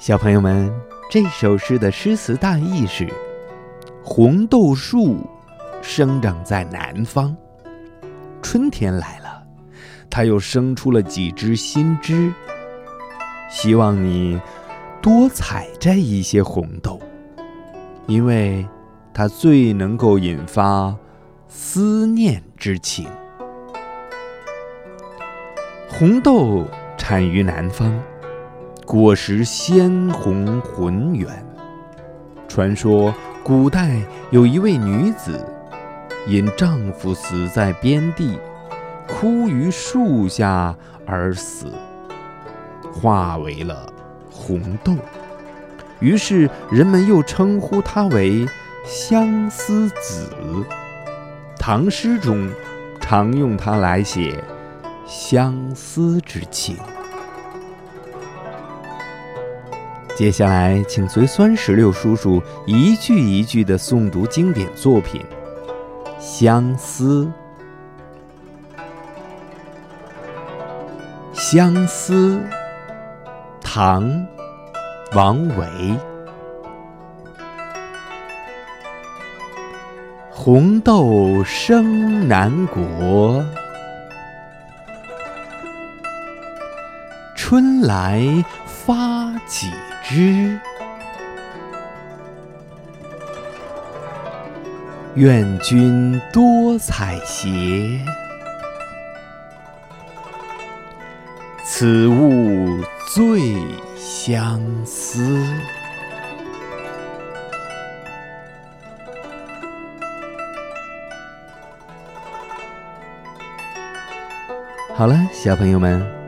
小朋友们，这首诗的诗词大意是：红豆树生长在南方，春天来了，它又生出了几枝新枝。希望你多采摘一些红豆，因为它最能够引发思念之情。红豆产于南方。果实鲜红浑圆。传说古代有一位女子，因丈夫死在边地，枯于树下而死，化为了红豆。于是人们又称呼她为相思子。唐诗中常用它来写相思之情。接下来，请随酸石榴叔叔一句一句的诵读经典作品《相思》。相思，唐，王维。红豆生南国，春来发几。枝，愿君多采撷，此物最相思。好了，小朋友们，